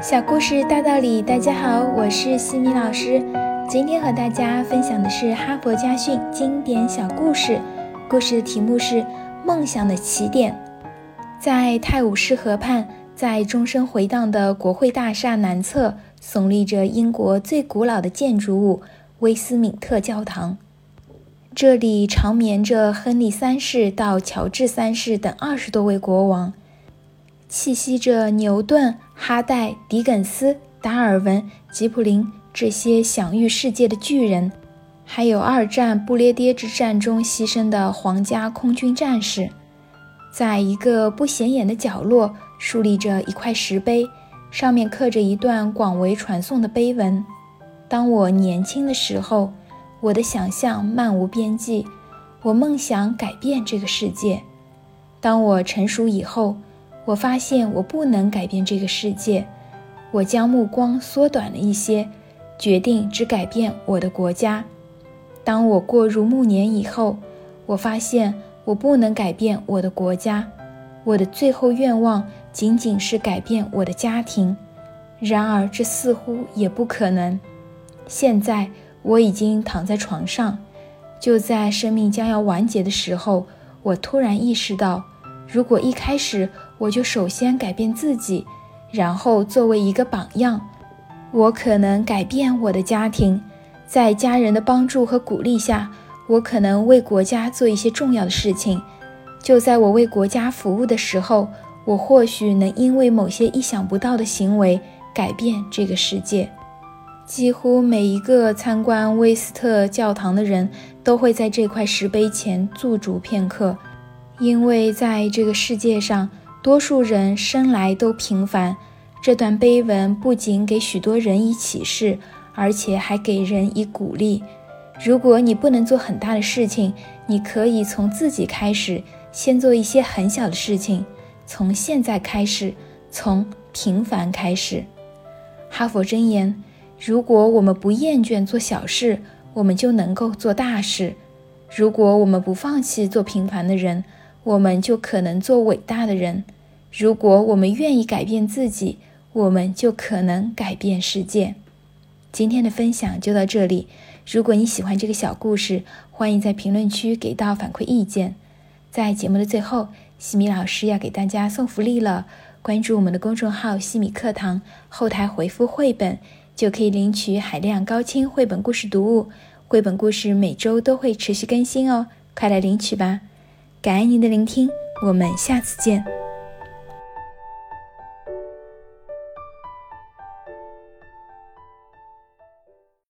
小故事大道理，大家好，我是西米老师。今天和大家分享的是哈佛家训经典小故事，故事的题目是《梦想的起点》。在泰晤士河畔，在钟声回荡的国会大厦南侧，耸立着英国最古老的建筑物——威斯敏特教堂。这里长眠着亨利三世到乔治三世等二十多位国王。栖息着牛顿、哈代、狄更斯、达尔文、吉普林这些享誉世界的巨人，还有二战不列颠之战中牺牲的皇家空军战士。在一个不显眼的角落，竖立着一块石碑，上面刻着一段广为传颂的碑文：“当我年轻的时候，我的想象漫无边际，我梦想改变这个世界。当我成熟以后。”我发现我不能改变这个世界，我将目光缩短了一些，决定只改变我的国家。当我过入暮年以后，我发现我不能改变我的国家，我的最后愿望仅仅是改变我的家庭。然而这似乎也不可能。现在我已经躺在床上，就在生命将要完结的时候，我突然意识到。如果一开始我就首先改变自己，然后作为一个榜样，我可能改变我的家庭。在家人的帮助和鼓励下，我可能为国家做一些重要的事情。就在我为国家服务的时候，我或许能因为某些意想不到的行为改变这个世界。几乎每一个参观威斯特教堂的人都会在这块石碑前驻足片刻。因为在这个世界上，多数人生来都平凡。这段碑文不仅给许多人以启示，而且还给人以鼓励。如果你不能做很大的事情，你可以从自己开始，先做一些很小的事情。从现在开始，从平凡开始。哈佛箴言：如果我们不厌倦做小事，我们就能够做大事。如果我们不放弃做平凡的人，我们就可能做伟大的人。如果我们愿意改变自己，我们就可能改变世界。今天的分享就到这里。如果你喜欢这个小故事，欢迎在评论区给到反馈意见。在节目的最后，西米老师要给大家送福利了。关注我们的公众号“西米课堂”，后台回复“绘本”，就可以领取海量高清绘本故事读物。绘本故事每周都会持续更新哦，快来领取吧！感恩您的聆听，我们下次见。